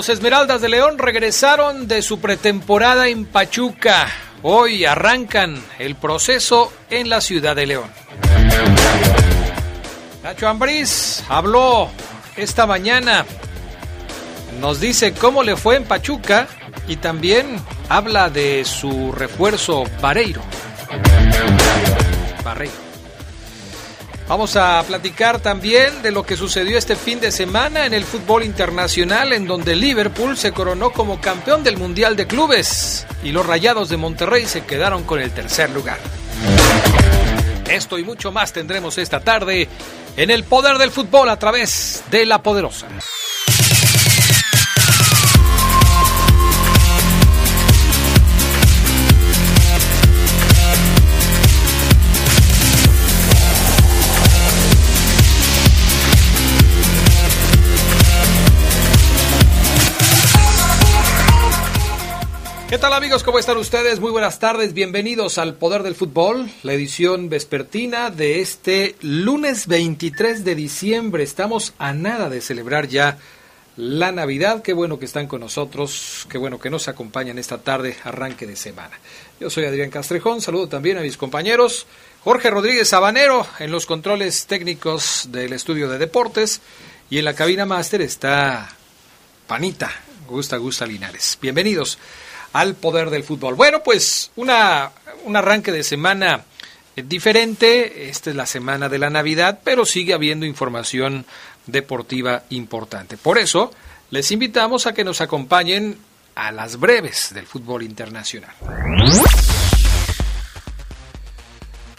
Los Esmeraldas de León regresaron de su pretemporada en Pachuca. Hoy arrancan el proceso en la ciudad de León. Nacho Ambriz habló esta mañana. Nos dice cómo le fue en Pachuca y también habla de su refuerzo Vareiro. Barreiro. Vamos a platicar también de lo que sucedió este fin de semana en el fútbol internacional, en donde Liverpool se coronó como campeón del Mundial de Clubes y los Rayados de Monterrey se quedaron con el tercer lugar. Esto y mucho más tendremos esta tarde en el poder del fútbol a través de la poderosa. ¿Qué tal amigos? ¿Cómo están ustedes? Muy buenas tardes, bienvenidos al Poder del Fútbol, la edición vespertina de este lunes 23 de diciembre. Estamos a nada de celebrar ya la Navidad. Qué bueno que están con nosotros, qué bueno que nos acompañan esta tarde, arranque de semana. Yo soy Adrián Castrejón, saludo también a mis compañeros. Jorge Rodríguez Sabanero en los controles técnicos del estudio de deportes y en la cabina máster está Panita, Gusta Gusta Linares. Bienvenidos al poder del fútbol. Bueno, pues una, un arranque de semana diferente. Esta es la semana de la Navidad, pero sigue habiendo información deportiva importante. Por eso, les invitamos a que nos acompañen a las breves del fútbol internacional.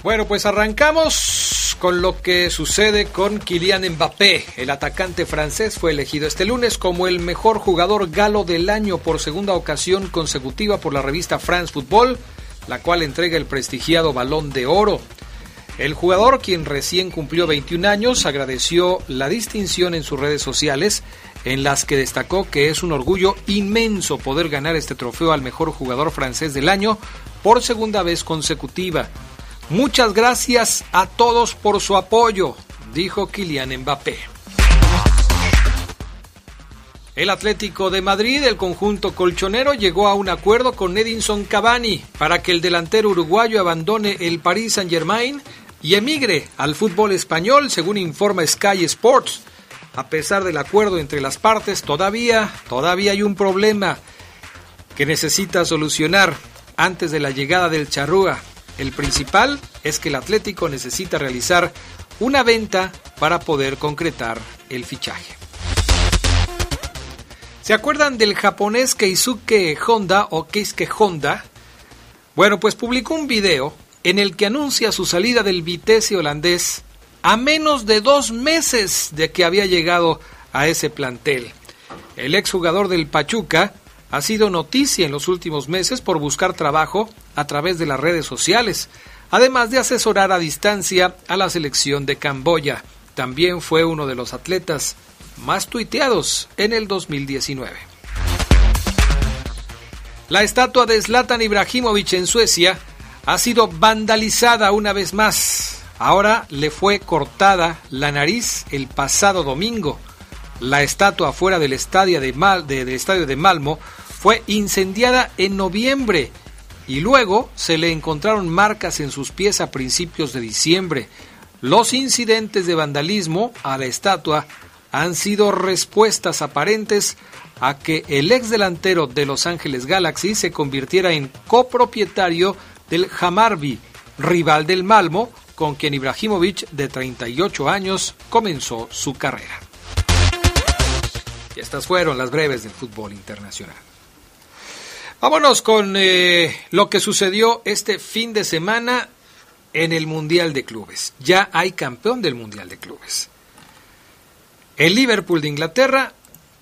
Bueno, pues arrancamos con lo que sucede con Kylian Mbappé. El atacante francés fue elegido este lunes como el mejor jugador galo del año por segunda ocasión consecutiva por la revista France Football, la cual entrega el prestigiado balón de oro. El jugador, quien recién cumplió 21 años, agradeció la distinción en sus redes sociales, en las que destacó que es un orgullo inmenso poder ganar este trofeo al mejor jugador francés del año por segunda vez consecutiva. Muchas gracias a todos por su apoyo, dijo Kylian Mbappé. El Atlético de Madrid, el conjunto colchonero, llegó a un acuerdo con Edinson Cavani para que el delantero uruguayo abandone el Paris Saint-Germain y emigre al fútbol español, según informa Sky Sports. A pesar del acuerdo entre las partes, todavía, todavía hay un problema que necesita solucionar antes de la llegada del Charrúa. El principal es que el Atlético necesita realizar una venta para poder concretar el fichaje. ¿Se acuerdan del japonés Keisuke Honda o Keisuke Honda? Bueno, pues publicó un video en el que anuncia su salida del Vitesse holandés a menos de dos meses de que había llegado a ese plantel. El exjugador del Pachuca ha sido noticia en los últimos meses por buscar trabajo a través de las redes sociales, además de asesorar a distancia a la selección de Camboya. También fue uno de los atletas más tuiteados en el 2019. La estatua de Zlatan Ibrahimovic en Suecia ha sido vandalizada una vez más. Ahora le fue cortada la nariz el pasado domingo. La estatua fuera del estadio de, del estadio de Malmo fue incendiada en noviembre y luego se le encontraron marcas en sus pies a principios de diciembre. Los incidentes de vandalismo a la estatua han sido respuestas aparentes a que el ex delantero de Los Ángeles Galaxy se convirtiera en copropietario del Hamarby, rival del Malmo, con quien Ibrahimovic, de 38 años, comenzó su carrera. Y estas fueron las breves del fútbol internacional. Vámonos con eh, lo que sucedió este fin de semana en el Mundial de Clubes. Ya hay campeón del Mundial de Clubes. El Liverpool de Inglaterra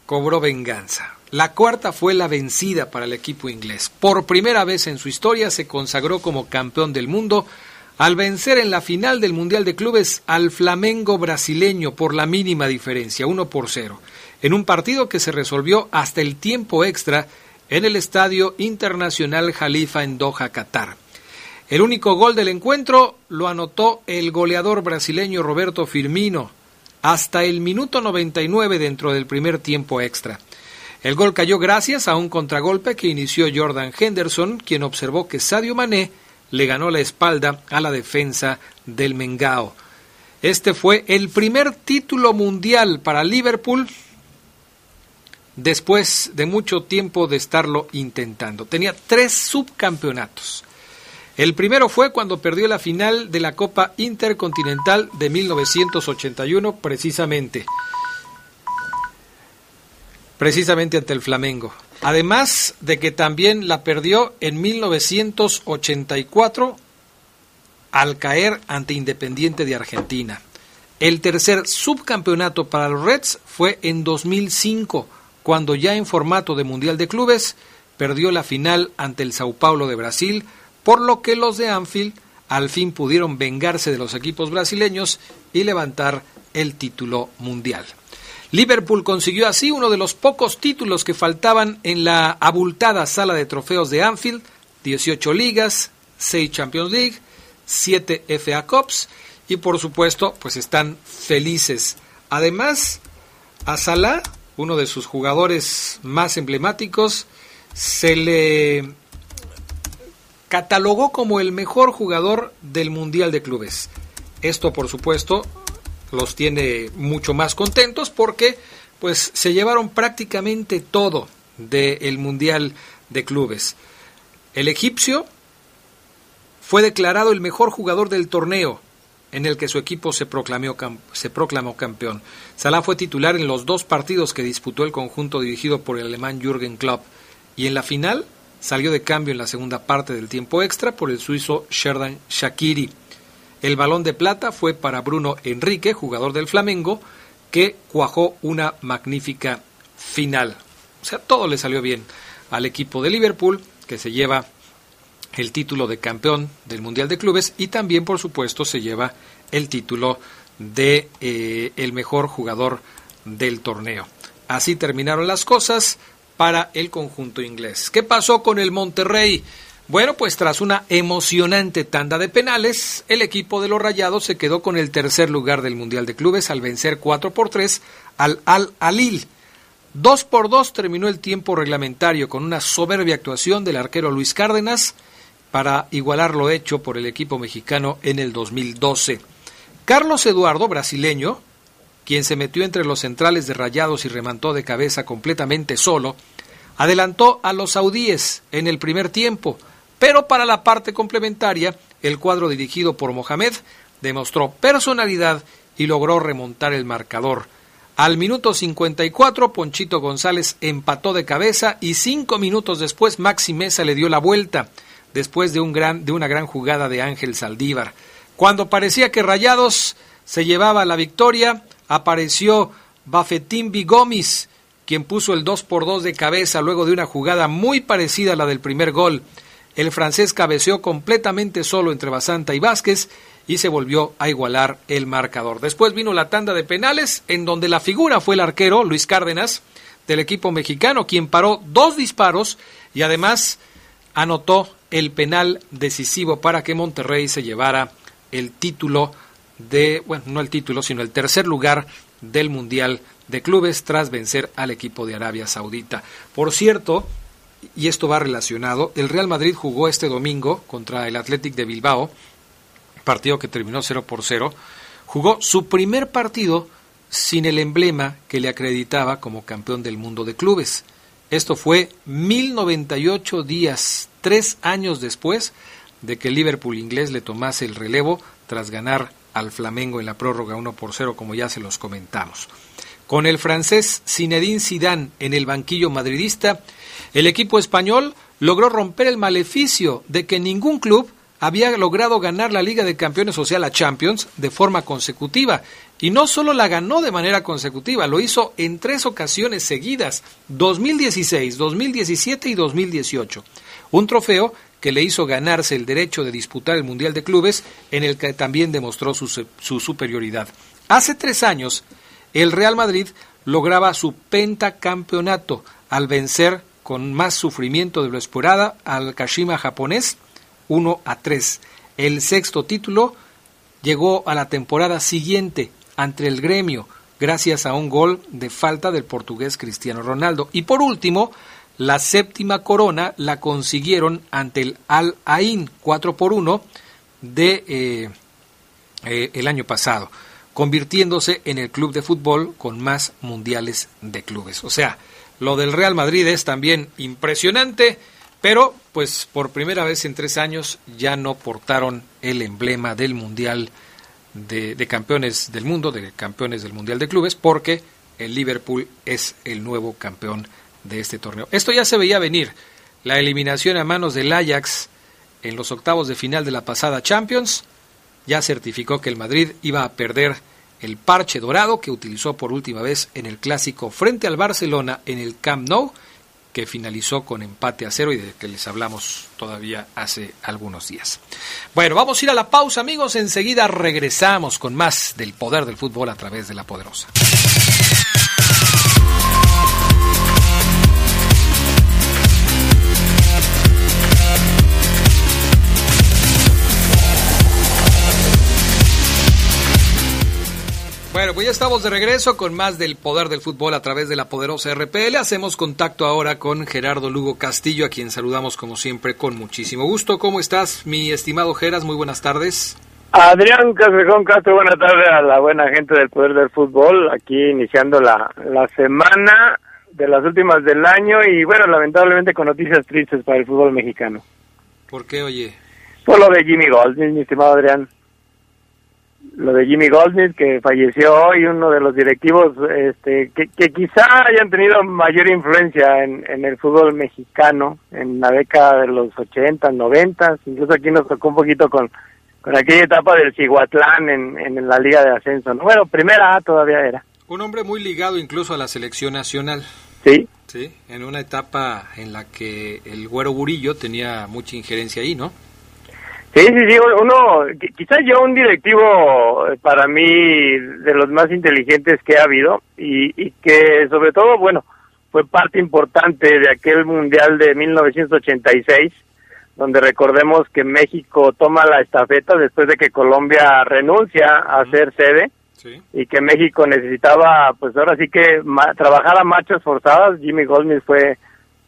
cobró venganza. La cuarta fue la vencida para el equipo inglés. Por primera vez en su historia se consagró como campeón del mundo al vencer en la final del Mundial de Clubes al Flamengo brasileño por la mínima diferencia, 1 por 0, en un partido que se resolvió hasta el tiempo extra en el Estadio Internacional Jalifa en Doha, Qatar. El único gol del encuentro lo anotó el goleador brasileño Roberto Firmino hasta el minuto 99 dentro del primer tiempo extra. El gol cayó gracias a un contragolpe que inició Jordan Henderson, quien observó que Sadio Mané le ganó la espalda a la defensa del Mengao. Este fue el primer título mundial para Liverpool después de mucho tiempo de estarlo intentando. Tenía tres subcampeonatos. El primero fue cuando perdió la final de la Copa Intercontinental de 1981, precisamente. Precisamente ante el Flamengo. Además de que también la perdió en 1984 al caer ante Independiente de Argentina. El tercer subcampeonato para los Reds fue en 2005, cuando ya en formato de Mundial de Clubes perdió la final ante el Sao Paulo de Brasil, por lo que los de Anfield al fin pudieron vengarse de los equipos brasileños y levantar el título mundial. Liverpool consiguió así uno de los pocos títulos que faltaban en la abultada sala de trofeos de Anfield, 18 ligas, 6 Champions League, 7 FA Cups y por supuesto pues están felices. Además, a Salah, uno de sus jugadores más emblemáticos, se le catalogó como el mejor jugador del Mundial de Clubes. Esto por supuesto los tiene mucho más contentos porque pues se llevaron prácticamente todo del Mundial de Clubes. El egipcio fue declarado el mejor jugador del torneo en el que su equipo se proclamó, se proclamó campeón. Salah fue titular en los dos partidos que disputó el conjunto dirigido por el alemán Jürgen Klopp y en la final salió de cambio en la segunda parte del tiempo extra por el suizo Sherdan Shakiri. El balón de plata fue para Bruno Enrique, jugador del Flamengo, que cuajó una magnífica final. O sea, todo le salió bien al equipo de Liverpool, que se lleva el título de campeón del Mundial de Clubes y también, por supuesto, se lleva el título de eh, el mejor jugador del torneo. Así terminaron las cosas para el conjunto inglés. ¿Qué pasó con el Monterrey? Bueno, pues tras una emocionante tanda de penales, el equipo de los Rayados se quedó con el tercer lugar del Mundial de Clubes al vencer 4 por 3 al Al Alil. 2 por 2 terminó el tiempo reglamentario con una soberbia actuación del arquero Luis Cárdenas para igualar lo hecho por el equipo mexicano en el 2012. Carlos Eduardo, brasileño, quien se metió entre los centrales de Rayados y remantó de cabeza completamente solo, adelantó a los saudíes en el primer tiempo, pero para la parte complementaria, el cuadro dirigido por Mohamed demostró personalidad y logró remontar el marcador. Al minuto 54, Ponchito González empató de cabeza y cinco minutos después Maxi Mesa le dio la vuelta, después de, un gran, de una gran jugada de Ángel Saldívar. Cuando parecía que Rayados se llevaba la victoria, apareció Bafetín Bigomis, quien puso el 2 por 2 de cabeza luego de una jugada muy parecida a la del primer gol. El francés cabeceó completamente solo entre Basanta y Vázquez y se volvió a igualar el marcador. Después vino la tanda de penales en donde la figura fue el arquero Luis Cárdenas del equipo mexicano, quien paró dos disparos y además anotó el penal decisivo para que Monterrey se llevara el título de, bueno, no el título, sino el tercer lugar del Mundial de Clubes tras vencer al equipo de Arabia Saudita. Por cierto, y esto va relacionado, el Real Madrid jugó este domingo contra el Athletic de Bilbao, partido que terminó 0 por 0, jugó su primer partido sin el emblema que le acreditaba como campeón del mundo de clubes. Esto fue 1098 días, tres años después de que el Liverpool inglés le tomase el relevo tras ganar al Flamengo en la prórroga 1 por 0, como ya se los comentamos. Con el francés Zinedine Zidane en el banquillo madridista, el equipo español logró romper el maleficio de que ningún club había logrado ganar la Liga de Campeones, o sea, la Champions, de forma consecutiva, Y no solo la ganó de manera consecutiva, lo hizo en tres ocasiones seguidas, 2016, 2017 y 2018. Un trofeo que le hizo ganarse el derecho de disputar el Mundial de Clubes, en el que también demostró su, su superioridad. Hace tres años, el Real Madrid lograba su pentacampeonato al vencer con más sufrimiento de lo esperado al Kashima japonés 1 a 3. El sexto título llegó a la temporada siguiente ante el gremio gracias a un gol de falta del portugués Cristiano Ronaldo. Y por último, la séptima corona la consiguieron ante el Al Ain 4 por 1 de eh, eh, el año pasado convirtiéndose en el club de fútbol con más mundiales de clubes. O sea, lo del Real Madrid es también impresionante, pero pues por primera vez en tres años ya no portaron el emblema del Mundial de, campeones del mundo, de campeones del Mundial de Clubes, porque el Liverpool es el nuevo campeón de este torneo. Esto ya se veía venir. La eliminación a manos del Ajax en los octavos de final de la pasada Champions ya certificó que el Madrid iba a perder el parche dorado que utilizó por última vez en el clásico frente al Barcelona en el Camp Nou, finalizó con empate a cero y de que les hablamos todavía hace algunos días. Bueno, vamos a ir a la pausa amigos, enseguida regresamos con más del poder del fútbol a través de la poderosa. Bueno, pues ya estamos de regreso con más del poder del fútbol a través de la poderosa RPL. Hacemos contacto ahora con Gerardo Lugo Castillo, a quien saludamos como siempre con muchísimo gusto. ¿Cómo estás, mi estimado Geras? Muy buenas tardes. Adrián Castrejón Castro, buenas tardes a la buena gente del poder del fútbol, aquí iniciando la, la semana de las últimas del año y bueno, lamentablemente con noticias tristes para el fútbol mexicano. ¿Por qué, oye? Por lo de Jimmy Gold, mi estimado Adrián lo de Jimmy Goldsmith que falleció hoy, uno de los directivos este, que, que quizá hayan tenido mayor influencia en, en, el fútbol mexicano en la década de los 80, 90, incluso aquí nos tocó un poquito con, con aquella etapa del Ciguatlán en, en la Liga de Ascenso. Bueno, primera A todavía era. Un hombre muy ligado incluso a la selección nacional. Sí. Sí, en una etapa en la que el Güero Burillo tenía mucha injerencia ahí, ¿no? Sí, sí, sí, uno, quizás yo un directivo eh, para mí de los más inteligentes que ha habido y, y que sobre todo, bueno, fue parte importante de aquel Mundial de 1986, donde recordemos que México toma la estafeta después de que Colombia renuncia a ser sede sí. y que México necesitaba, pues ahora sí que trabajar a marchas forzadas. Jimmy Goldsmith fue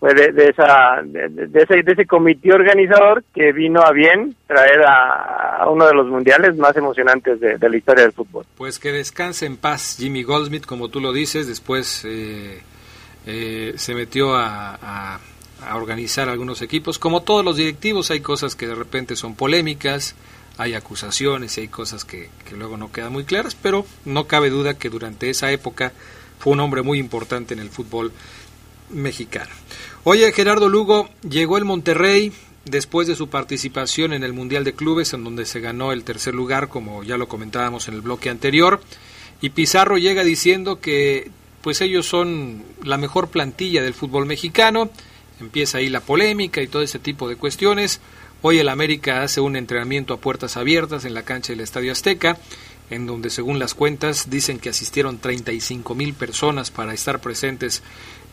fue de, esa de, ese, de ese comité organizador que vino a bien traer a, uno de los mundiales más emocionantes de, la historia del fútbol. Pues que descanse en paz Jimmy Goldsmith, como tú lo dices, después eh, eh, se metió a, organizar algunos equipos. Como todos los directivos, hay cosas que de repente son polémicas, hay acusaciones y hay cosas que luego no quedan muy claras, pero no cabe duda que durante esa época fue un hombre muy importante en el fútbol mexicano. Oye, Gerardo Lugo, llegó el Monterrey después de su participación en el Mundial de Clubes, en donde se ganó el tercer lugar, como ya lo comentábamos en el bloque anterior, y Pizarro llega diciendo que pues ellos son la mejor plantilla del fútbol mexicano, empieza ahí la polémica y todo ese tipo de cuestiones. Hoy el América hace un entrenamiento a puertas abiertas en la cancha del Estadio Azteca, en donde según las cuentas dicen que asistieron 35 mil personas para estar presentes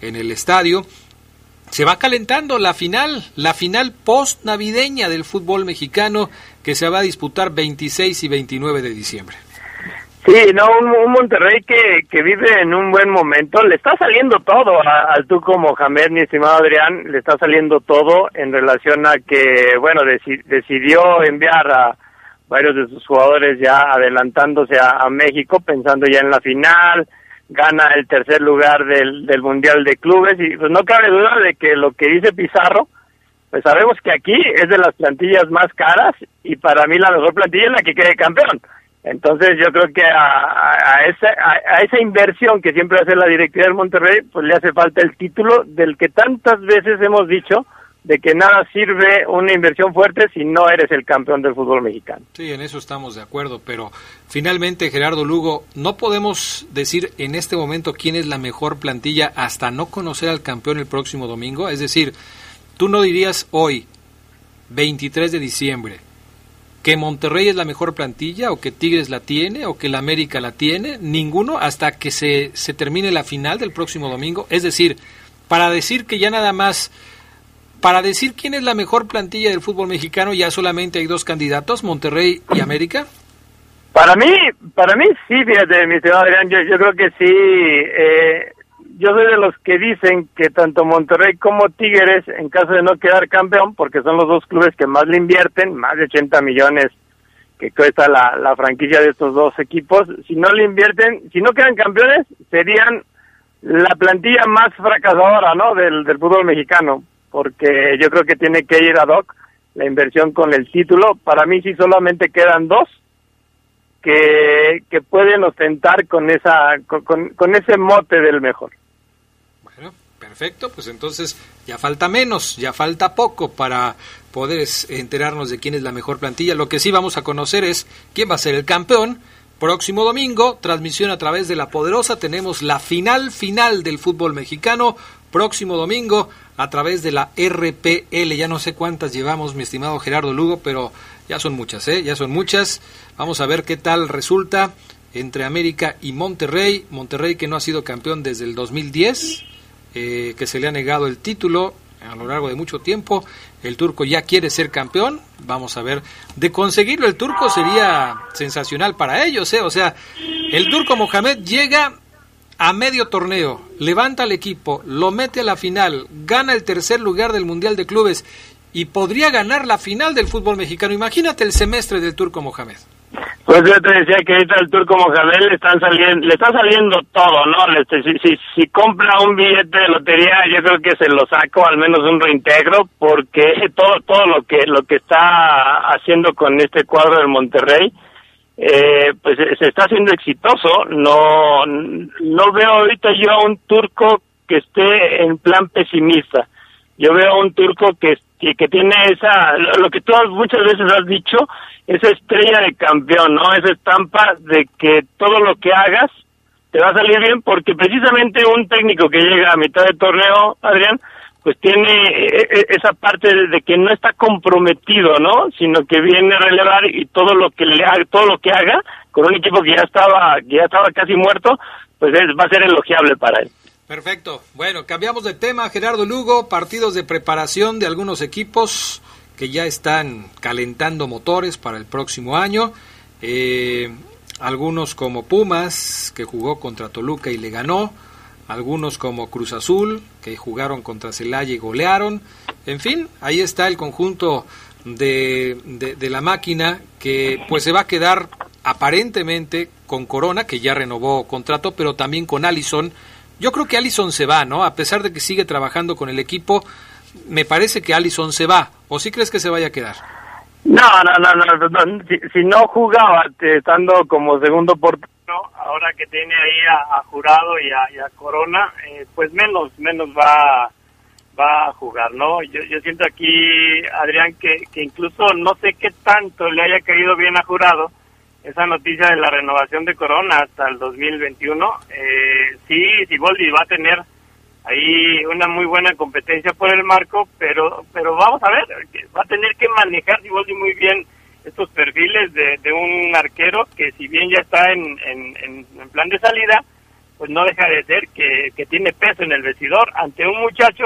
en el estadio se va calentando la final, la final post navideña del fútbol mexicano que se va a disputar 26 y 29 de diciembre. Sí, no, un, un Monterrey que, vive en un buen momento, le está saliendo todo al tú como Mohamed, mi estimado Adrián, le está saliendo todo en relación a que, bueno, deci decidió enviar a varios de sus jugadores ya adelantándose a México, pensando ya en la final, gana el tercer lugar del, del Mundial de Clubes y pues no cabe duda de que lo que dice Pizarro, pues sabemos que aquí es de las plantillas más caras y para mí la mejor plantilla es la que quede campeón. Entonces yo creo que a, a, esa, a, a, esa inversión que siempre hace la directiva del Monterrey, pues le hace falta el título del que tantas veces hemos dicho de que nada sirve una inversión fuerte si no eres el campeón del fútbol mexicano. Sí, en eso estamos de acuerdo, pero finalmente Gerardo Lugo, no podemos decir en este momento quién es la mejor plantilla hasta no conocer al campeón el próximo domingo, es decir, tú no dirías hoy, 23 de diciembre, que Monterrey es la mejor plantilla o que Tigres la tiene o que la América la tiene, ninguno hasta que se, se termine la final del próximo domingo, es decir, para decir que ya nada más para decir quién es la mejor plantilla del fútbol mexicano, ya solamente hay dos candidatos, Monterrey y América. Para mí, para mí sí, fíjate, mi estimado Adrián, yo, yo creo que sí. Eh, yo soy de los que dicen que tanto Monterrey como Tigres, en caso de no quedar campeón, porque son los dos clubes que más le invierten, más de 80 millones que cuesta la, franquicia de estos dos equipos, si no le invierten, si no quedan campeones, serían la plantilla más fracasadora, ¿no? Del fútbol mexicano, porque yo creo que tiene que ir a Doc la inversión con el título. Para mí sí solamente quedan dos que, que pueden ostentar con esa con, con ese mote del mejor. Bueno, perfecto, pues entonces ya falta menos, ya falta poco para poder enterarnos de quién es la mejor plantilla. Lo que sí vamos a conocer es quién va a ser el campeón. Próximo domingo, transmisión a través de La Poderosa, tenemos la final final del fútbol mexicano. Próximo domingo, a través de la RPL. Ya no sé cuántas llevamos, mi estimado Gerardo Lugo, pero ya son muchas, ¿eh? Ya son muchas. Vamos a ver qué tal resulta entre América y Monterrey. Monterrey que no ha sido campeón desde el 2010, eh, que se le ha negado el título a lo largo de mucho tiempo. El turco ya quiere ser campeón. Vamos a ver. De conseguirlo el turco sería sensacional para ellos, ¿eh? O sea, el turco Mohamed llega a medio torneo, levanta al equipo, lo mete a la final, gana el tercer lugar del Mundial de Clubes y podría ganar la final del fútbol mexicano. Imagínate el semestre del Turco Mohamed. Pues yo te decía que ahorita el Turco Mohamed le están saliendo, le está saliendo todo, ¿no? Este, si, si, compra un billete de lotería, yo creo que se lo saco, al menos un reintegro, porque todo todo lo que lo que está haciendo con este cuadro del Monterrey, eh, pues se está haciendo exitoso. No, no veo ahorita yo a un turco que esté en plan pesimista. Yo veo a un turco que, que, tiene esa, lo que tú muchas veces has dicho, esa estrella de campeón, ¿no? Esa estampa de que todo lo que hagas te va a salir bien porque precisamente un técnico que llega a mitad de torneo, Adrián, pues tiene e, e, esa parte de que no está comprometido, ¿no? Sino que viene a relevar y todo lo que le haga, todo lo que haga con un equipo que ya estaba que ya estaba casi muerto, pues va a ser elogiable para él. Perfecto. Bueno, cambiamos de tema, Gerardo Lugo, partidos de preparación de algunos equipos que ya están calentando motores para el próximo año. Eh, algunos como Pumas, que jugó contra Toluca y le ganó algunos como Cruz Azul, que jugaron contra Celaya y golearon. En fin, ahí está el conjunto de, de, la máquina que pues se va a quedar aparentemente con Corona, que ya renovó contrato, pero también con Allison. Yo creo que Allison se va, ¿no? A pesar de que sigue trabajando con el equipo, me parece que Allison se va. ¿O sí crees que se vaya a quedar? No, no, no, no. Si, no jugaba estando como segundo portero ahora que tiene ahí a, Jurado y a, Corona, eh, pues menos, menos va, va a jugar, ¿no? Yo, yo siento aquí, Adrián, que, que incluso no sé qué tanto le haya caído bien a Jurado esa noticia de la renovación de Corona hasta el 2021. Eh, sí, Siboldi va a tener ahí una muy buena competencia por el marco, pero pero vamos a ver, va a tener que manejar Siboldi muy bien estos perfiles de, de un arquero que si bien ya está en, en, en, plan de salida, pues no deja de ser que, que tiene peso en el vestidor ante un muchacho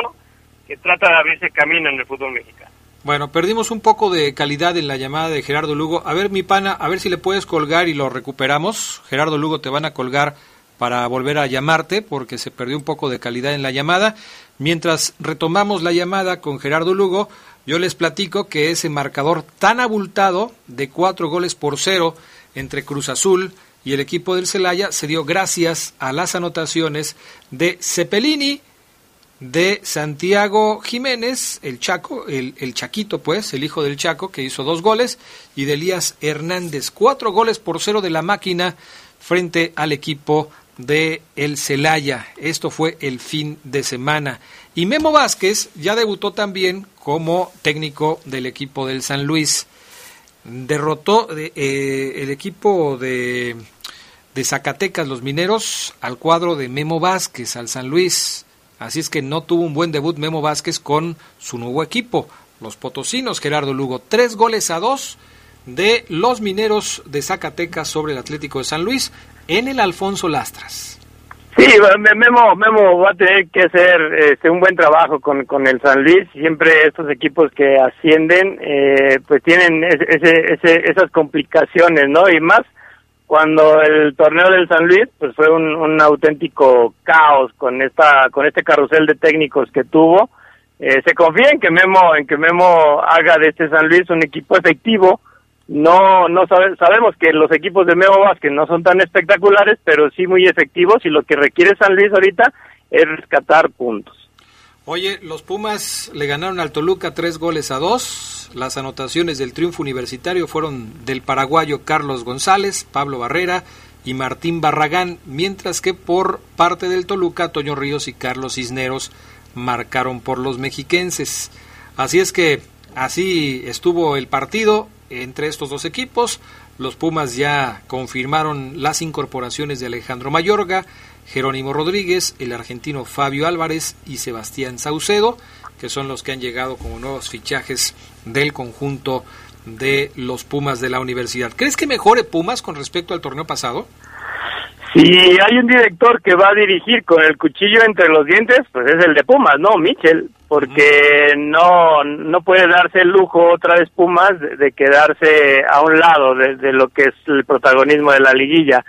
que trata de abrirse camino en el fútbol mexicano. Bueno, perdimos un poco de calidad en la llamada de Gerardo Lugo. A ver, mi pana, a ver si le puedes colgar y lo recuperamos. Gerardo Lugo te van a colgar para volver a llamarte porque se perdió un poco de calidad en la llamada. Mientras retomamos la llamada con Gerardo Lugo, yo les platico que ese marcador tan abultado de cuatro goles por cero entre Cruz Azul y el equipo del Celaya se dio gracias a las anotaciones de Cepelini, de Santiago Jiménez, el Chaco, el, el, Chaquito, pues, el hijo del Chaco, que hizo dos goles, y de Elías Hernández. Cuatro goles por cero de la máquina frente al equipo de el Celaya. Esto fue el fin de semana. Y Memo Vázquez ya debutó también como técnico del equipo del San Luis. Derrotó eh, el equipo de, de Zacatecas, los mineros, al cuadro de Memo Vázquez, al San Luis. Así es que no tuvo un buen debut Memo Vázquez con su nuevo equipo, los potosinos, Gerardo Lugo. Tres goles a dos de los mineros de Zacatecas sobre el Atlético de San Luis en el Alfonso Lastras. Sí, Memo, Memo va a tener que hacer este, un buen trabajo con, con el San Luis. Siempre estos equipos que ascienden, eh, pues tienen ese, ese, esas complicaciones, ¿no? Y más cuando el torneo del San Luis, pues fue un, auténtico caos con esta, con este carrusel de técnicos que tuvo. Eh, se confía en que Memo, en que Memo haga de este San Luis un equipo efectivo no no sabemos que los equipos de Memo Vázquez no son tan espectaculares, pero sí muy efectivos y lo que requiere San Luis ahorita es rescatar puntos. Oye, los Pumas le ganaron al Toluca tres goles a dos. Las anotaciones del triunfo universitario fueron del paraguayo Carlos González, Pablo Barrera y Martín Barragán, mientras que por parte del Toluca, Toño Ríos y Carlos Cisneros marcaron por los mexiquenses. Así es que así estuvo el partido entre estos dos equipos. Los Pumas ya confirmaron las incorporaciones de Alejandro Mayorga, Jerónimo Rodríguez, el argentino Fabio Álvarez y Sebastián Saucedo, que son los que han llegado como nuevos fichajes del conjunto de los Pumas de la universidad. ¿Crees que mejore Pumas con respecto al torneo pasado? Si hay un director que va a dirigir con el cuchillo entre los dientes, pues es el de Pumas, ¿no? Michel, porque no no puede darse el lujo otra vez Pumas de, quedarse a un lado de, lo que es el protagonismo de la liguilla.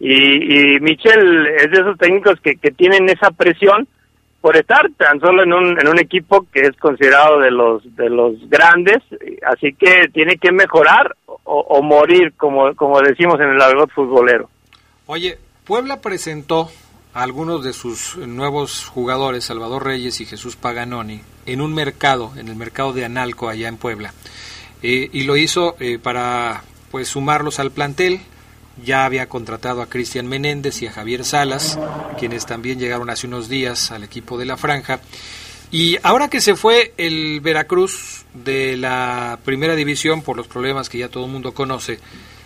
Y, y Michel es de esos técnicos que, que tienen esa presión por estar tan solo en un, en un equipo que es considerado de los de los grandes, así que tiene que mejorar o, morir, como, como decimos en el argot futbolero. Oye, Puebla presentó a algunos de sus nuevos jugadores, Salvador Reyes y Jesús Paganoni, en un mercado, en el mercado de Analco, allá en Puebla. Eh, y lo hizo eh, para pues sumarlos al plantel. Ya había contratado a Cristian Menéndez y a Javier Salas, quienes también llegaron hace unos días al equipo de la franja. Y ahora que se fue el Veracruz de la primera división por los problemas que ya todo el mundo conoce,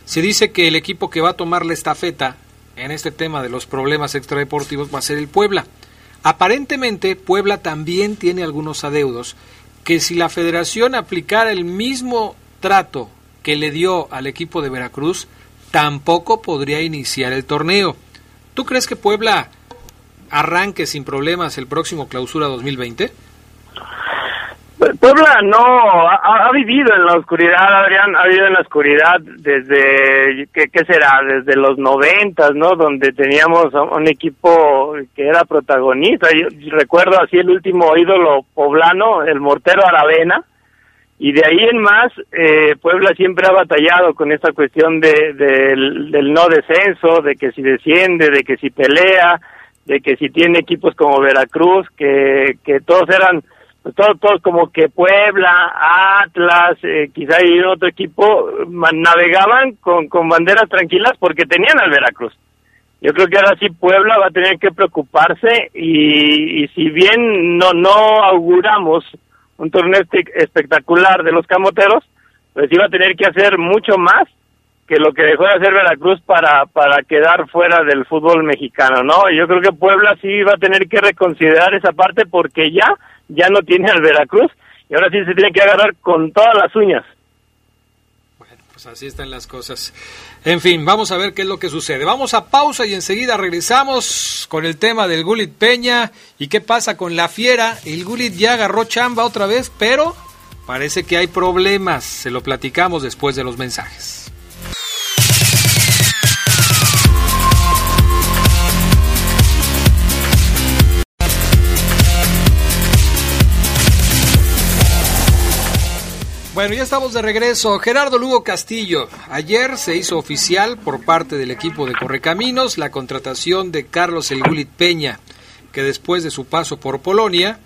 se dice que el equipo que va a tomar la estafeta en este tema de los problemas extradeportivos va a ser el Puebla. Aparentemente, Puebla también tiene algunos adeudos que si la federación aplicara el mismo trato que le dio al equipo de Veracruz, tampoco podría iniciar el torneo. ¿Tú crees que Puebla arranque sin problemas el próximo clausura 2020? Puebla no ha, vivido en la oscuridad, Adrián, ha vivido en la oscuridad desde, ¿qué, será? Desde los noventas, ¿no? Donde teníamos un equipo que era protagonista. Yo, recuerdo así el último ídolo poblano, el mortero Aravena, y de ahí en más, eh, Puebla siempre ha batallado con esta cuestión de, del, del no descenso, de que si desciende, de que si pelea, de que si tiene equipos como Veracruz, que, que todos eran todos, como que Puebla, Atlas, eh, quizá y otro equipo navegaban con, con banderas tranquilas porque tenían al Veracruz. Yo creo que ahora sí Puebla va a tener que preocuparse y, y si bien no no auguramos un torneo espectacular de los camoteros, pues iba a tener que hacer mucho más que lo que dejó de hacer Veracruz para, para quedar fuera del fútbol mexicano, ¿no? Yo creo que Puebla sí va a tener que reconsiderar esa parte porque ya ya no tiene al Veracruz y ahora sí se tiene que agarrar con todas las uñas. Bueno, pues así están las cosas. En fin, vamos a ver qué es lo que sucede. Vamos a pausa y enseguida regresamos con el tema del Gulit Peña y qué pasa con la fiera. El Gulit ya agarró chamba otra vez, pero parece que hay problemas. Se lo platicamos después de los mensajes. Bueno, ya estamos de regreso. Gerardo Lugo Castillo. Ayer se hizo oficial por parte del equipo de Correcaminos la contratación de Carlos El Gulit Peña, que después de su paso por Polonia,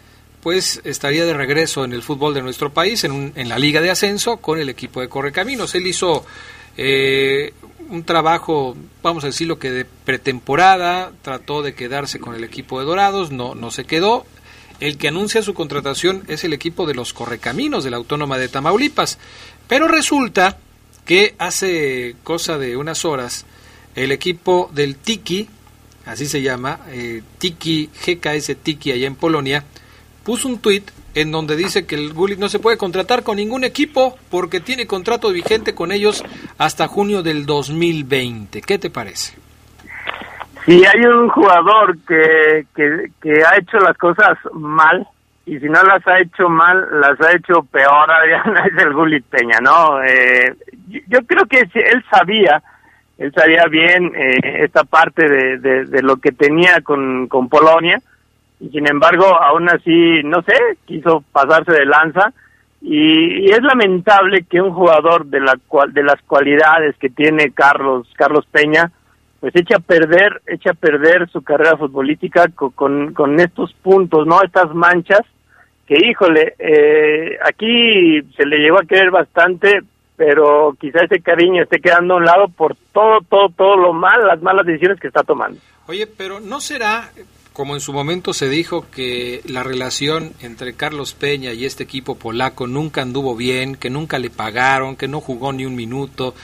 pues estaría de regreso en el fútbol de nuestro país, en, en la Liga de Ascenso, con el equipo de Correcaminos. Él hizo eh, un trabajo, vamos a decirlo que de pretemporada, trató de quedarse con el equipo de Dorados, no, no se quedó. El que anuncia su contratación es el equipo de los Correcaminos de la Autónoma de Tamaulipas. Pero resulta que hace cosa de unas horas el equipo del Tiki, así se llama, eh, Tiki, GKS Tiki allá en Polonia, puso un tuit en donde dice que el Gullit no se puede contratar con ningún equipo porque tiene contrato vigente con ellos hasta junio del 2020. ¿Qué te parece? Si hay un jugador que, que, ha hecho las cosas mal, y si no las ha hecho mal, las ha hecho peor, es el Gullit Peña, ¿no? Eh, yo creo que él sabía, él sabía bien eh, esta parte de, de, lo que tenía con, con Polonia, y sin embargo aún así no sé quiso pasarse de lanza y, es lamentable que un jugador de la cual de las cualidades que tiene Carlos Carlos Peña pues eche a perder eche a perder su carrera futbolística con, con, estos puntos no estas manchas que híjole eh, aquí se le llegó a querer bastante pero quizá ese cariño esté quedando a un lado por todo todo todo lo mal las malas decisiones que está tomando. Oye pero no será como en su momento se dijo que la relación entre Carlos Peña y este equipo polaco nunca anduvo bien, que nunca le pagaron, que no jugó ni un minuto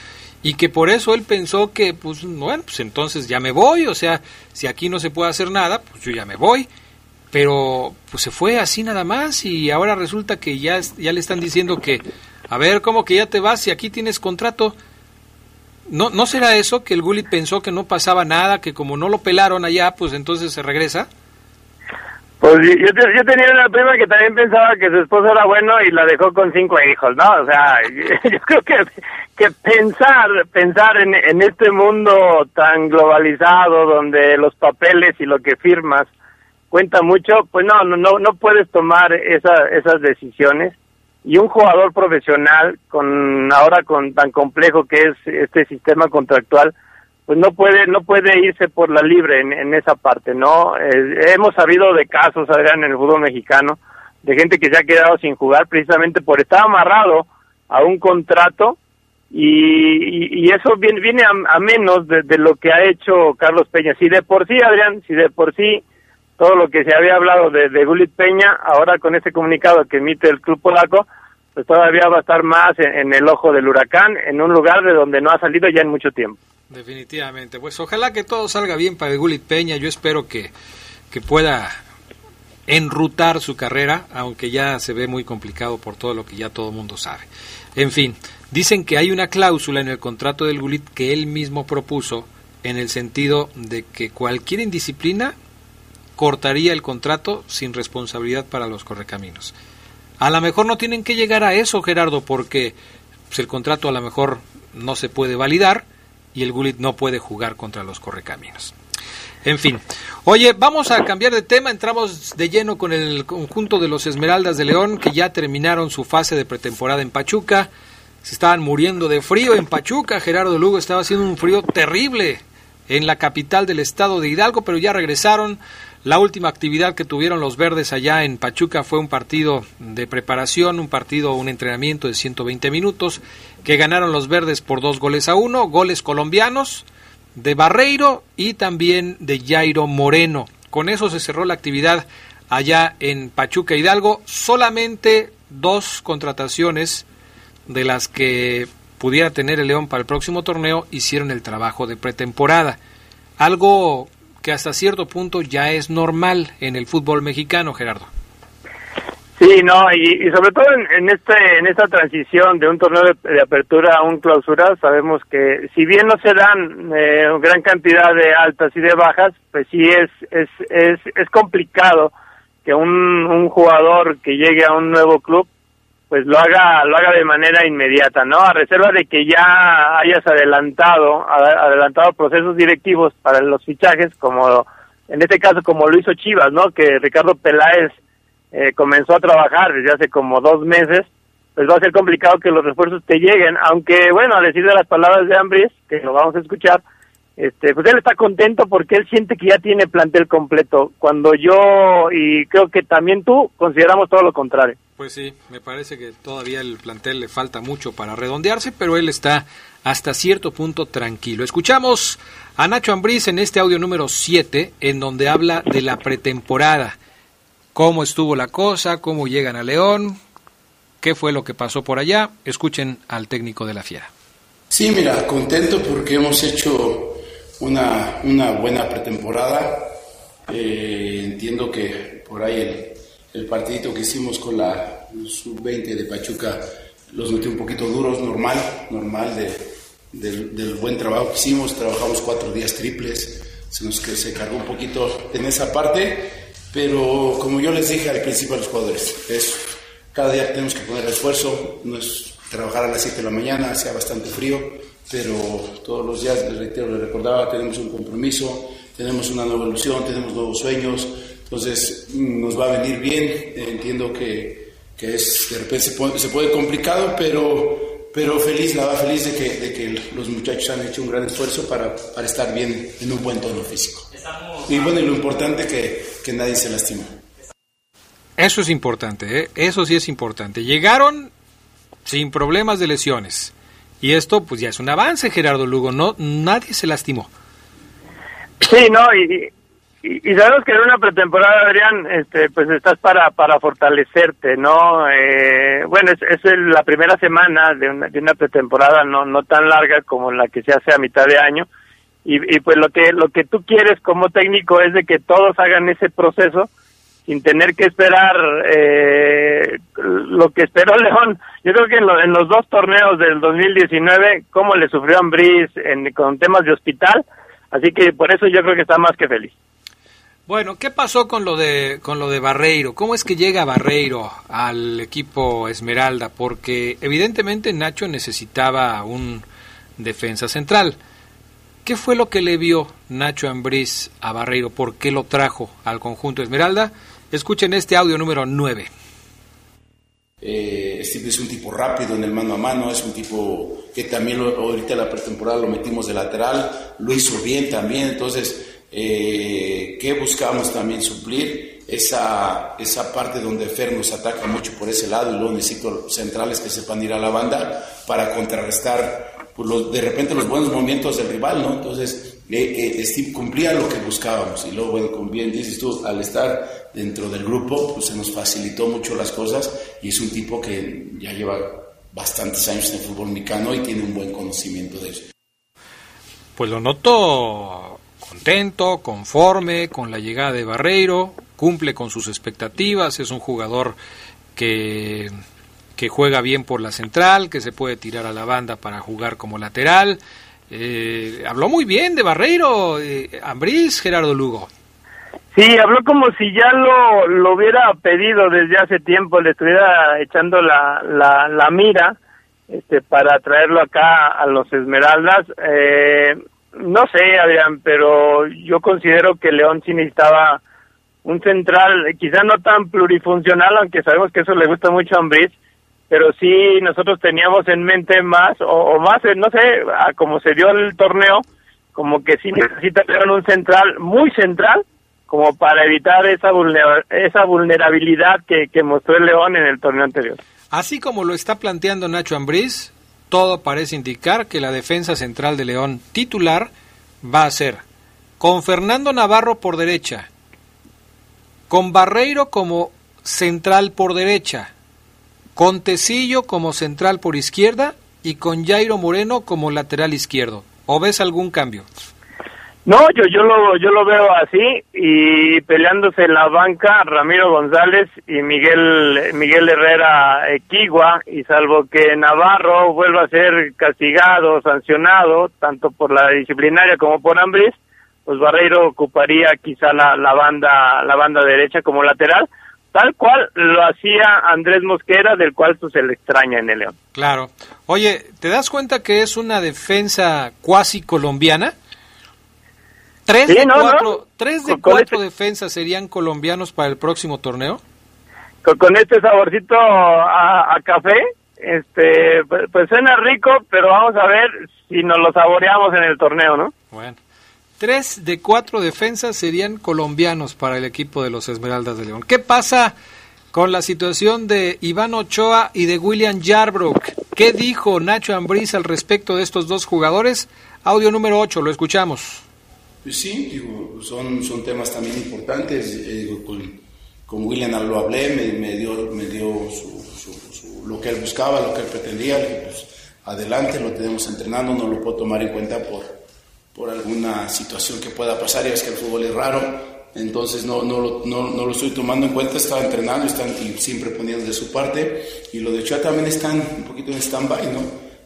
y que por eso él pensó que pues bueno, pues entonces ya me voy, o sea, si aquí no se puede hacer nada, pues yo ya me voy. Pero pues se fue así nada más y ahora resulta que ya ya le están diciendo que a ver, ¿cómo que ya te vas si aquí tienes contrato? ¿No, ¿No será eso que el Gullit pensó que no pasaba nada, que como no lo pelaron allá, pues entonces se regresa? Pues yo, yo tenía una prima que también pensaba que su esposo era bueno y la dejó con cinco hijos, ¿no? O sea, yo creo que, que pensar, pensar en, en este mundo tan globalizado donde los papeles y lo que firmas cuenta mucho, pues no, no, no, no puedes tomar esa, esas decisiones y un jugador profesional con ahora con tan complejo que es este sistema contractual pues no puede no puede irse por la libre en, esa parte no eh, hemos sabido de casos Adrián en el fútbol mexicano de gente que se ha quedado sin jugar precisamente por estar amarrado a un contrato y, y, eso viene, viene a, menos de, lo que ha hecho Carlos Peña si de por sí Adrián si de por sí todo lo que se había hablado de, de Peña, ahora con este comunicado que emite el club polaco, pues todavía va a estar más en, el ojo del huracán, en un lugar de donde no ha salido ya en mucho tiempo. Definitivamente, pues ojalá que todo salga bien para el Gulit Peña, yo espero que, que pueda enrutar su carrera, aunque ya se ve muy complicado por todo lo que ya todo el mundo sabe. En fin, dicen que hay una cláusula en el contrato del Gulit que él mismo propuso en el sentido de que cualquier indisciplina cortaría el contrato sin responsabilidad para los correcaminos. A lo mejor no tienen que llegar a eso, Gerardo, porque pues, el contrato a lo mejor no se puede validar y el Gulit no puede jugar contra los correcaminos. En fin, oye, vamos a cambiar de tema, entramos de lleno con el conjunto de los Esmeraldas de León que ya terminaron su fase de pretemporada en Pachuca. Se estaban muriendo de frío en Pachuca, Gerardo Lugo estaba haciendo un frío terrible en la capital del estado de Hidalgo, pero ya regresaron, la última actividad que tuvieron los verdes allá en Pachuca fue un partido de preparación, un partido, un entrenamiento de 120 minutos, que ganaron los verdes por dos goles a uno, goles colombianos de Barreiro y también de Jairo Moreno. Con eso se cerró la actividad allá en Pachuca Hidalgo. Solamente dos contrataciones de las que pudiera tener el León para el próximo torneo hicieron el trabajo de pretemporada. Algo que hasta cierto punto ya es normal en el fútbol mexicano, Gerardo. Sí, no, y, sobre todo en, este en esta transición de un torneo de, apertura a un clausura, sabemos que si bien no se dan eh, gran cantidad de altas y de bajas, pues sí es es es, es complicado que un, un jugador que llegue a un nuevo club pues lo haga lo haga de manera inmediata, ¿no? A reserva de que ya hayas adelantado adelantado procesos directivos para los fichajes, como en este caso como lo hizo Chivas, ¿no? Que Ricardo Peláez eh, comenzó a trabajar desde hace como dos meses, pues va a ser complicado que los refuerzos te lleguen, aunque bueno, a decir de las palabras de Ambris, que lo vamos a escuchar, este, pues él está contento porque él siente que ya tiene plantel completo, cuando yo y creo que también tú consideramos todo lo contrario. Pues sí, me parece que todavía el plantel le falta mucho para redondearse, pero él está hasta cierto punto tranquilo. Escuchamos a Nacho Ambriz en este audio número 7, en donde habla de la pretemporada, cómo estuvo la cosa, cómo llegan a León, qué fue lo que pasó por allá. Escuchen al técnico de la Fiera. Sí, mira, contento porque hemos hecho una, una buena pretemporada. Eh, entiendo que por ahí el, partidito que hicimos con la sub-20 de Pachuca los noté un poquito duros, normal, normal de, del, buen trabajo que hicimos. Trabajamos cuatro días triples, se nos se cargó un poquito en esa parte, pero como yo les dije al principio a los jugadores, es, cada día tenemos que poner esfuerzo, no es trabajar a las 7 de la mañana, hacía bastante frío pero todos los días, les reitero, les recordaba, tenemos un compromiso, tenemos una nueva ilusión, tenemos nuevos sueños, entonces mm, nos va a venir bien, entiendo que, que es, de repente se, puede complicado, pero, pero feliz, la va feliz de que, de que los muchachos han hecho un gran esfuerzo para, para estar bien en un buen tono físico. Y bueno, y lo importante es que, que nadie se lastima. Eso es importante, ¿eh? eso sí es importante. Llegaron sin problemas de lesiones y esto pues ya es un avance, Gerardo Lugo, no nadie se lastimó. Sí, no, y, y, sabemos que en una pretemporada, Adrián, este, pues estás para, para fortalecerte, ¿no? Eh, bueno, es, es la primera semana de una, de una pretemporada no, no tan larga como la que se hace a mitad de año. Y, y pues lo que, lo que tú quieres como técnico es de que todos hagan ese proceso sin tener que esperar eh, lo que esperó León. Yo creo que en, los dos torneos del 2019, cómo le sufrió Ambriz en, con temas de hospital, así que por eso yo creo que está más que feliz. Bueno, ¿qué pasó con lo de con lo de Barreiro? ¿Cómo es que llega Barreiro al equipo Esmeralda? Porque evidentemente Nacho necesitaba un defensa central. ¿Qué fue lo que le vio Nacho Ambriz a Barreiro? ¿Por qué lo trajo al conjunto Esmeralda? Escuchen este audio número 9. Eh, Steve es un tipo rápido en el mano a mano, es un tipo que también lo, ahorita en la pretemporada lo metimos de lateral, lo hizo bien también, entonces, eh, ¿qué buscamos también suplir? Esa, esa parte donde Fer nos ataca mucho por ese lado y luego necesito centrales que sepan ir a la banda para contrarrestar pues, de repente los buenos movimientos del rival, ¿no? Entonces, eh, Steve cumplía lo que buscábamos. Y luego, bueno, como bien dices tú, al estar dentro del grupo, pues se nos facilitó mucho las cosas. Y es un tipo que ya lleva bastantes años en el fútbol mexicano y tiene un buen conocimiento de eso. Pues lo noto contento, conforme con la llegada de Barreiro, cumple con sus expectativas, es un jugador que, que juega bien por la central, que se puede tirar a la banda para jugar como lateral eh, habló muy bien de Barreiro, eh, Ambriz, Gerardo Lugo. Sí, habló como si ya lo, lo hubiera pedido desde hace tiempo, le estuviera echando la, la, la mira este, para traerlo acá a los Esmeraldas. Eh, no sé, Adrián, pero yo considero que León sí necesitaba un central, quizá no tan plurifuncional, aunque sabemos que eso le gusta mucho a pero sí nosotros teníamos en mente más, o, más, eh, no sé, como se dio el torneo, como que sí necesita tener un central muy central, como para evitar esa, esa vulnerabilidad que, que mostró el León en el torneo anterior. Así como lo está planteando Nacho Ambriz, todo parece indicar que la defensa central de León titular va a ser con Fernando Navarro por derecha, con Barreiro como central por derecha, con Tecillo como central por izquierda y con Jairo Moreno como lateral izquierdo. ¿O ves algún cambio? No, yo, yo, lo, yo lo veo así y peleándose en la banca Ramiro González y Miguel, Miguel Herrera Equigua y salvo que Navarro vuelva a ser castigado, sancionado, tanto por la disciplinaria como por Ambris, pues Barreiro ocuparía quizá la, la banda, la banda derecha como lateral tal cual lo hacía Andrés Mosquera, del cual pues se le extraña en el León. Claro. Oye, ¿te das cuenta que es una defensa cuasi colombiana? ¿Tres de cuatro, ¿tres de cuatro este defensas serían colombianos para el próximo torneo? Con, este saborcito a, café, este, pues, pues, suena rico, pero vamos a ver si nos lo saboreamos en el torneo, ¿no? Bueno, tres de cuatro defensas serían colombianos para el equipo de los Esmeraldas de León. ¿Qué pasa con la situación de Iván Ochoa y de William Yarbrough? ¿Qué dijo Nacho Ambriz al respecto de estos dos jugadores? Audio número 8, lo escuchamos. Pues sí, digo, son, son temas también importantes. Eh, con, William lo hablé, me, dio, me dio lo que él buscaba, lo que él pretendía. Pues, adelante, lo tenemos entrenando, no lo puedo tomar en cuenta por, por alguna situación que pueda pasar. Ya ves que el fútbol es raro, entonces no, no, lo, no, no lo estoy tomando en cuenta. Estaba entrenando, están siempre poniendo de su parte. Y lo de Ochoa también están un poquito en stand-by, ¿no?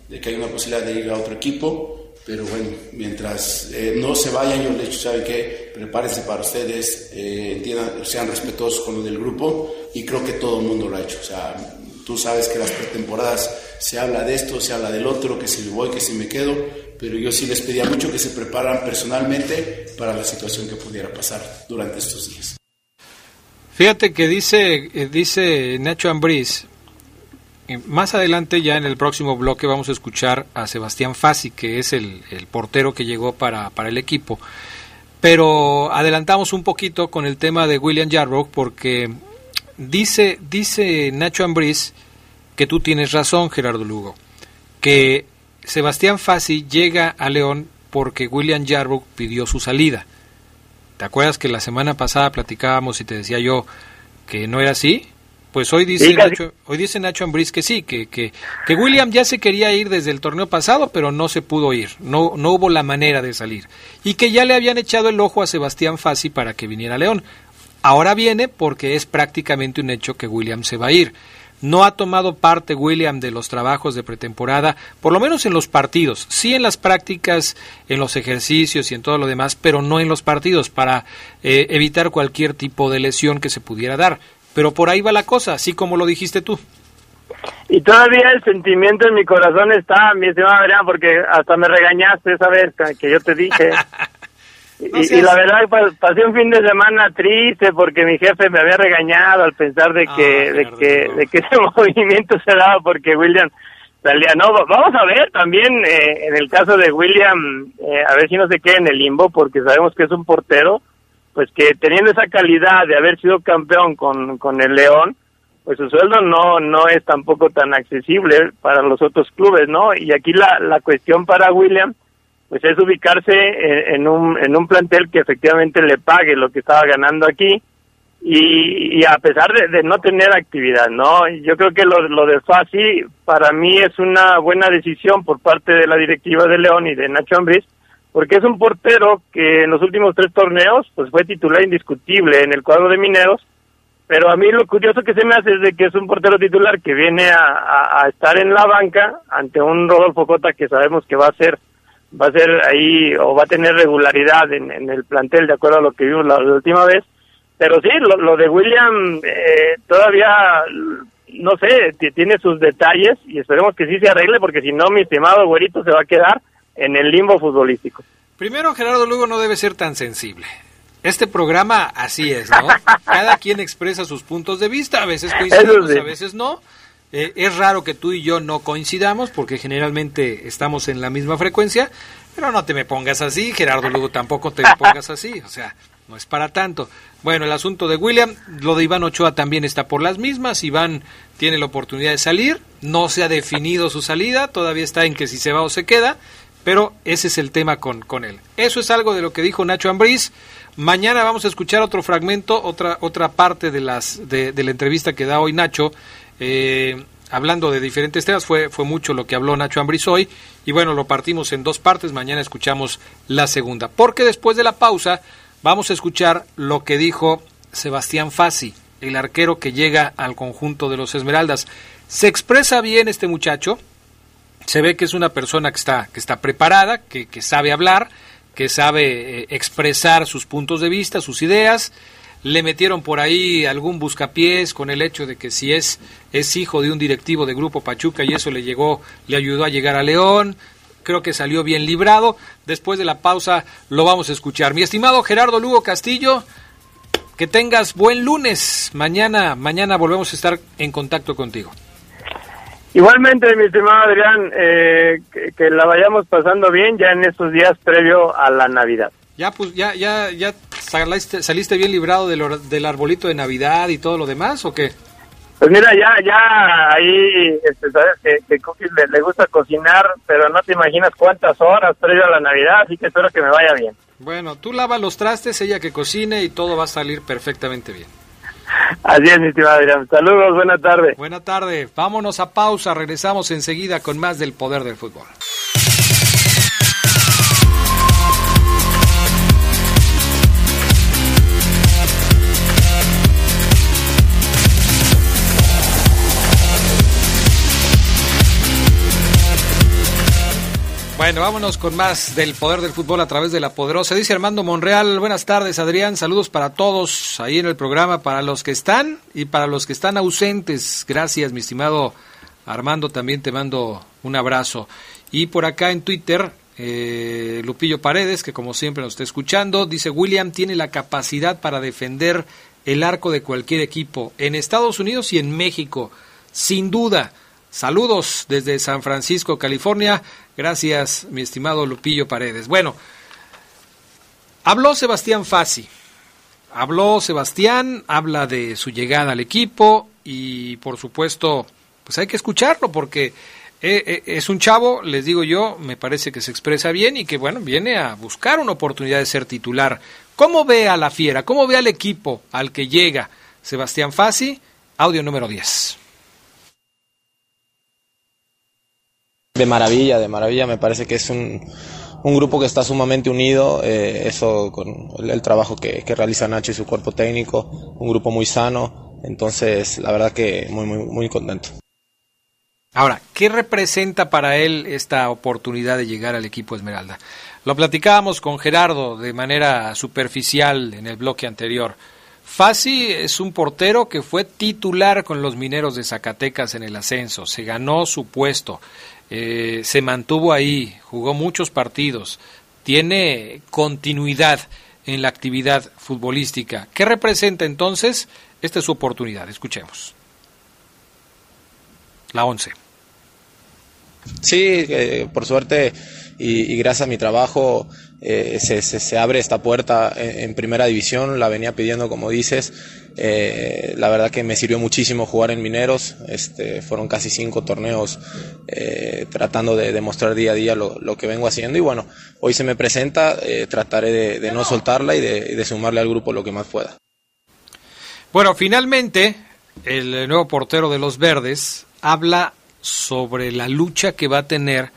De que hay una posibilidad de ir a otro equipo. Pero bueno, mientras eh, no se vayan, yo les dicho, ¿sabe qué? Prepárense para ustedes, eh, entiendan, sean respetuosos con lo del grupo y creo que todo el mundo lo ha hecho. O sea, tú sabes que las pretemporadas se habla de esto, se habla del otro, que si voy, que si me quedo, pero yo sí les pedía mucho que se preparan personalmente para la situación que pudiera pasar durante estos días. Fíjate que dice, eh, dice Nacho Ambriz, más adelante, ya en el próximo bloque, vamos a escuchar a Sebastián Fassi, que es el, portero que llegó para, para, el equipo. Pero adelantamos un poquito con el tema de William Yarbrough, porque dice, dice Nacho Ambriz que tú tienes razón, Gerardo Lugo, que Sebastián Fassi llega a León porque William Yarbrough pidió su salida. ¿Te acuerdas que la semana pasada platicábamos y te decía yo que no era así? Pues hoy dice, Nacho, hoy dice Nacho Ambriz que sí, que, que, que, William ya se quería ir desde el torneo pasado, pero no se pudo ir, no, no hubo la manera de salir. Y que ya le habían echado el ojo a Sebastián Fassi para que viniera a León. Ahora viene porque es prácticamente un hecho que William se va a ir. No ha tomado parte William de los trabajos de pretemporada, por lo menos en los partidos, sí en las prácticas, en los ejercicios y en todo lo demás, pero no en los partidos para eh, evitar cualquier tipo de lesión que se pudiera dar. Pero por ahí va la cosa, así como lo dijiste tú. Y todavía el sentimiento en mi corazón está, mi estimado Adrián, porque hasta me regañaste esa vez que yo te dije. y, la verdad pasé un fin de semana triste porque mi jefe me había regañado al pensar de que, ah, de que, de que ese movimiento se daba porque William salía. No, vamos a ver también eh, en el caso de William, eh, a ver si no se queda en el limbo porque sabemos que es un portero pues que teniendo esa calidad de haber sido campeón con, con el León, pues su sueldo no no es tampoco tan accesible para los otros clubes, ¿no? Y aquí la, la cuestión para William, pues es ubicarse en, un, en un plantel que efectivamente le pague lo que estaba ganando aquí y, a pesar de, no tener actividad, ¿no? Yo creo que lo, lo de Fasi para mí es una buena decisión por parte de la directiva de León y de Nacho Ambriz, porque es un portero que en los últimos tres torneos pues fue titular indiscutible en el cuadro de Mineros, pero a mí lo curioso que se me hace es de que es un portero titular que viene a, estar en la banca ante un Rodolfo Cota que sabemos que va a ser va a ser ahí o va a tener regularidad en, el plantel de acuerdo a lo que vimos la, última vez, pero sí, lo, de William eh, todavía no sé, tiene sus detalles y esperemos que sí se arregle porque si no mi estimado güerito se va a quedar en el limbo futbolístico. Primero, Gerardo Lugo no debe ser tan sensible. Este programa así es, ¿no? Cada quien expresa sus puntos de vista, a veces coincidimos, a veces no. Eh, es raro que tú y yo no coincidamos porque generalmente estamos en la misma frecuencia, pero no te me pongas así, Gerardo Lugo tampoco te pongas así, o sea, no es para tanto. Bueno, el asunto de William, lo de Iván Ochoa también está por las mismas, Iván tiene la oportunidad de salir, no se ha definido su salida, todavía está en que si se va o se queda, pero ese es el tema con, con él. Eso es algo de lo que dijo Nacho Ambriz. Mañana vamos a escuchar otro fragmento, otra, otra parte de, las, de, la entrevista que da hoy Nacho, eh, hablando de diferentes temas. Fue, fue mucho lo que habló Nacho Ambriz hoy. Y bueno, lo partimos en dos partes. Mañana escuchamos la segunda. Porque después de la pausa vamos a escuchar lo que dijo Sebastián Fassi, el arquero que llega al conjunto de los Esmeraldas. Se expresa bien este muchacho se ve que es una persona que está, que está preparada, que, sabe hablar, que sabe eh, expresar sus puntos de vista, sus ideas. Le metieron por ahí algún buscapiés con el hecho de que si es, es hijo de un directivo de Grupo Pachuca y eso le llegó, le ayudó a llegar a León. Creo que salió bien librado. Después de la pausa lo vamos a escuchar. Mi estimado Gerardo Lugo Castillo, que tengas buen lunes. Mañana, mañana volvemos a estar en contacto contigo. Igualmente, mi estimado Adrián, eh, que, la vayamos pasando bien ya en estos días previo a la Navidad. Ya, pues, ya, ya, ya saliste, bien librado del, del arbolito de Navidad y todo lo demás, ¿o qué? Pues mira, ya, ya ahí, este, sabes que, que Cookies le, gusta cocinar, pero no te imaginas cuántas horas previo a la Navidad, así que espero que me vaya bien. Bueno, tú lava los trastes, ella que cocine y todo va a salir perfectamente bien. Así es, mi estimado Adrián. Saludos, buena tarde. Buena tarde. Vámonos a pausa, regresamos enseguida con más del poder del fútbol. Bueno, vámonos con más del poder del fútbol a través de la poderosa. Dice Armando Monreal, buenas tardes Adrián, saludos para todos ahí en el programa, para los que están y para los que están ausentes. Gracias, mi estimado Armando, también te mando un abrazo. Y por acá en Twitter, eh, Lupillo Paredes, que como siempre nos está escuchando, dice William tiene la capacidad para defender el arco de cualquier equipo en Estados Unidos y en México, sin duda. Saludos desde San Francisco, California. Gracias, mi estimado Lupillo Paredes. Bueno, habló Sebastián Fassi. Habló Sebastián, habla de su llegada al equipo y por supuesto, pues hay que escucharlo porque eh, eh, es un chavo, les digo yo, me parece que se expresa bien y que bueno, viene a buscar una oportunidad de ser titular. ¿Cómo ve a la fiera? ¿Cómo ve al equipo al que llega Sebastián Fassi? Audio número 10. De maravilla, de maravilla, me parece que es un, un grupo que está sumamente unido, eh, eso con el, trabajo que, que, realiza Nacho y su cuerpo técnico, un grupo muy sano, entonces la verdad que muy, muy, muy contento. Ahora, ¿qué representa para él esta oportunidad de llegar al equipo Esmeralda? Lo platicábamos con Gerardo de manera superficial en el bloque anterior. Fassi es un portero que fue titular con los mineros de Zacatecas en el ascenso, se ganó su puesto. Eh, se mantuvo ahí, jugó muchos partidos, tiene continuidad en la actividad futbolística. ¿Qué representa entonces? Esta es su oportunidad, escuchemos. La 11. Sí, eh, por suerte y, gracias a mi trabajo eh, se, se, abre esta puerta en, primera división, la venía pidiendo como dices, eh, la verdad que me sirvió muchísimo jugar en Mineros, este, fueron casi cinco torneos eh, tratando de demostrar día a día lo, lo, que vengo haciendo y bueno, hoy se me presenta, trataré de, no soltarla y de sumarle al grupo lo que más pueda. Bueno, finalmente, el nuevo portero de los Verdes habla sobre la lucha que va a tener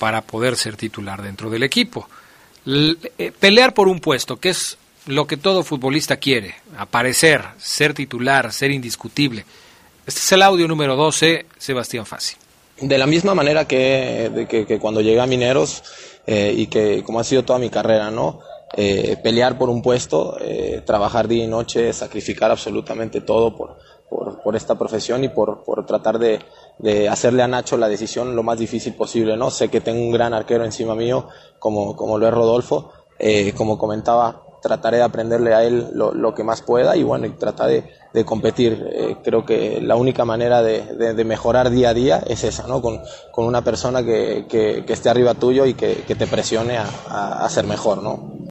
para poder ser titular dentro del equipo. L pelear por un puesto, que es lo que todo futbolista quiere, aparecer, ser titular, ser indiscutible. Este es el audio número 12, Sebastián Fassi. De la misma manera que, que, cuando llegué a Mineros eh, y que como ha sido toda mi carrera, ¿no? Eh, pelear por un puesto, eh, trabajar día y noche, sacrificar absolutamente todo por, por, por esta profesión y por, por tratar de, de, hacerle a Nacho la decisión lo más difícil posible. ¿no? Sé que tengo un gran arquero encima mío, como, como lo es Rodolfo. como comentaba, trataré de aprenderle a él lo, lo que más pueda y bueno, y tratar de, de competir. Eh, creo que la única manera de, de, mejorar día a día es esa, ¿no? Con, con una persona que, que, que, esté arriba tuyo y que, que te presione a, a, a, ser mejor, ¿no?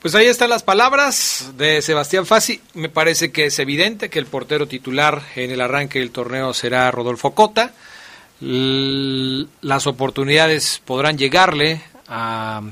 Pues ahí están las palabras de Sebastián Fassi. Me parece que es evidente que el portero titular en el arranque del torneo será Rodolfo Cota. Las oportunidades podrán llegarle a,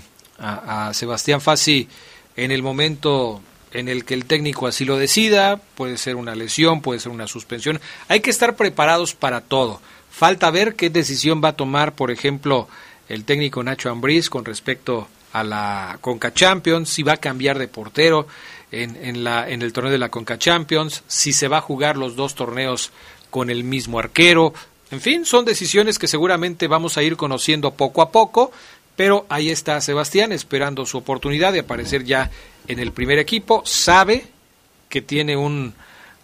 Sebastián Fassi en el momento en el que el técnico así lo decida, puede ser una lesión, puede ser una suspensión. Hay que estar preparados para todo. Falta ver qué decisión va a tomar, por ejemplo, el técnico Nacho Ambriz con respecto a la Conca Champions, si va a cambiar de portero en, en, la, en el torneo de la Conca Champions, si se va a jugar los dos torneos con el mismo arquero. En fin, son decisiones que seguramente vamos a ir conociendo poco a poco. Pero ahí está Sebastián esperando su oportunidad de aparecer ya en el primer equipo. Sabe que tiene un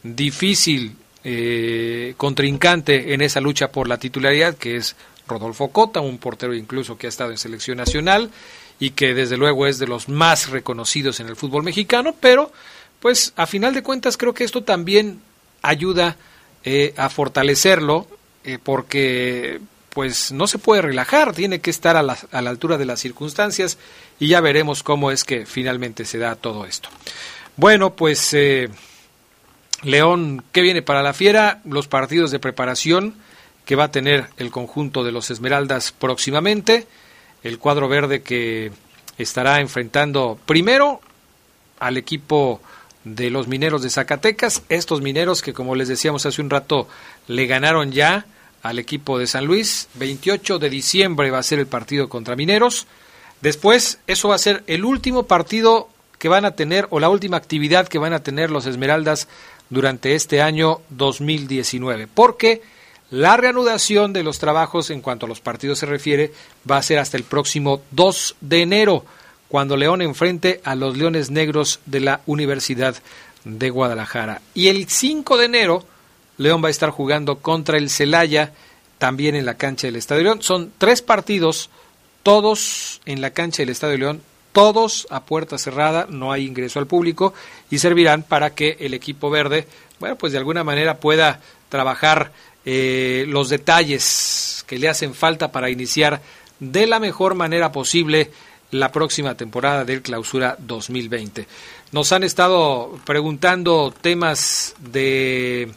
difícil eh, contrincante en esa lucha por la titularidad, que es Rodolfo Cota, un portero incluso que ha estado en selección nacional y que desde luego es de los más reconocidos en el fútbol mexicano, pero pues a final de cuentas creo que esto también ayuda eh, a fortalecerlo, eh, porque pues no se puede relajar, tiene que estar a la, a la altura de las circunstancias y ya veremos cómo es que finalmente se da todo esto. Bueno, pues eh, León, ¿qué viene para la fiera? Los partidos de preparación que va a tener el conjunto de los Esmeraldas próximamente, el cuadro verde que estará enfrentando primero al equipo de los mineros de Zacatecas, estos mineros que como les decíamos hace un rato le ganaron ya al equipo de San Luis, 28 de diciembre va a ser el partido contra mineros, después eso va a ser el último partido que van a tener o la última actividad que van a tener los Esmeraldas durante este año 2019, porque la reanudación de los trabajos en cuanto a los partidos se refiere va a ser hasta el próximo 2 de enero, cuando León enfrente a los Leones Negros de la Universidad de Guadalajara. Y el 5 de enero, León va a estar jugando contra el Celaya, también en la cancha del Estadio León. Son tres partidos, todos en la cancha del Estadio León, todos a puerta cerrada, no hay ingreso al público y servirán para que el equipo verde, bueno, pues de alguna manera pueda trabajar eh, los detalles que le hacen falta para iniciar de la mejor manera posible la próxima temporada del Clausura 2020. Nos han estado preguntando temas de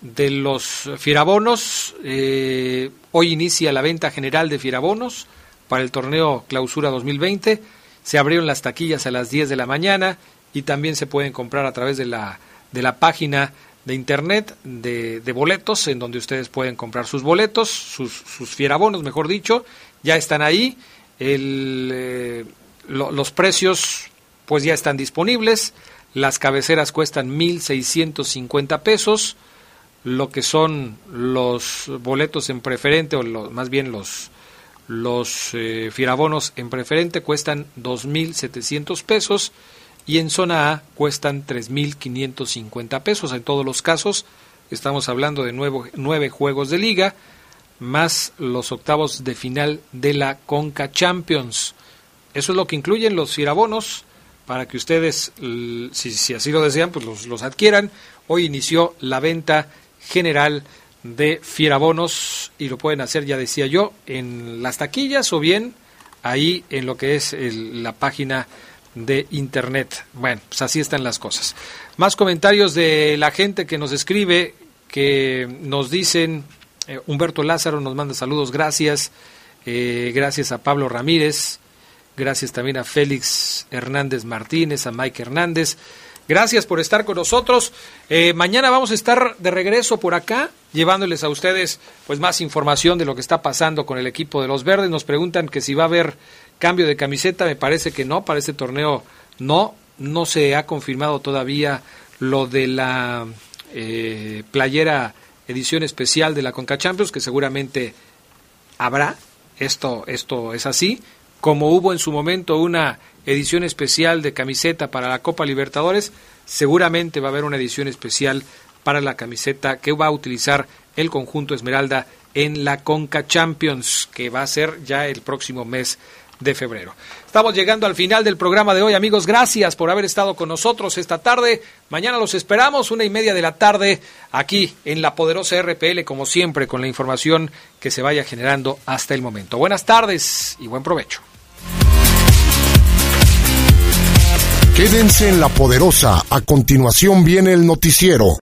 de los fierabonos. Eh, hoy inicia la venta general de fierabonos para el torneo Clausura 2020 se abrieron las taquillas a las 10 de la mañana y también se pueden comprar a través de la, de la página de internet de, boletos, en donde ustedes pueden comprar sus boletos, sus, sus fierabonos, mejor dicho, ya están ahí. El, eh, los precios pues ya están disponibles. Las cabeceras cuestan 1.650 pesos. Lo que son los boletos en preferente, o más bien los, los eh, firabonos en preferente cuestan 2.700 pesos y en zona A cuestan 3.550 pesos. En todos los casos estamos hablando de nuevo, nueve juegos de liga más los octavos de final de la Conca Champions. Eso es lo que incluyen los firabonos para que ustedes, si, así lo desean, pues los, los adquieran. Hoy inició la venta general de Fierabonos y lo pueden hacer, ya decía yo, en las taquillas o bien ahí en lo que es la página de internet. Bueno, pues así están las cosas. Más comentarios de la gente que nos escribe, que nos dicen, eh, Humberto Lázaro nos manda saludos, gracias, eh, gracias a Pablo Ramírez, gracias también a Félix Hernández Martínez, a Mike Hernández. Gracias por estar con nosotros. Eh, mañana vamos a estar de regreso por acá, llevándoles a ustedes pues más información de lo que está pasando con el equipo de los Verdes. Nos preguntan que si va a haber cambio de camiseta. Me parece que no, para este torneo no. No se ha confirmado todavía lo de la eh, playera edición especial de la Conca Champions, que seguramente habrá. Esto, esto es así. Como hubo en su momento una edición especial de camiseta para la Copa Libertadores, seguramente va a haber una edición especial para la camiseta que va a utilizar el conjunto Esmeralda en la Conca Champions, que va a ser ya el próximo mes de febrero. Estamos llegando al final del programa de hoy, amigos. Gracias por haber estado con nosotros esta tarde. Mañana los esperamos, una y media de la tarde, aquí en la poderosa RPL, como siempre, con la información que se vaya generando hasta el momento. Buenas tardes y buen provecho. Quédense en la poderosa. A continuación viene el noticiero.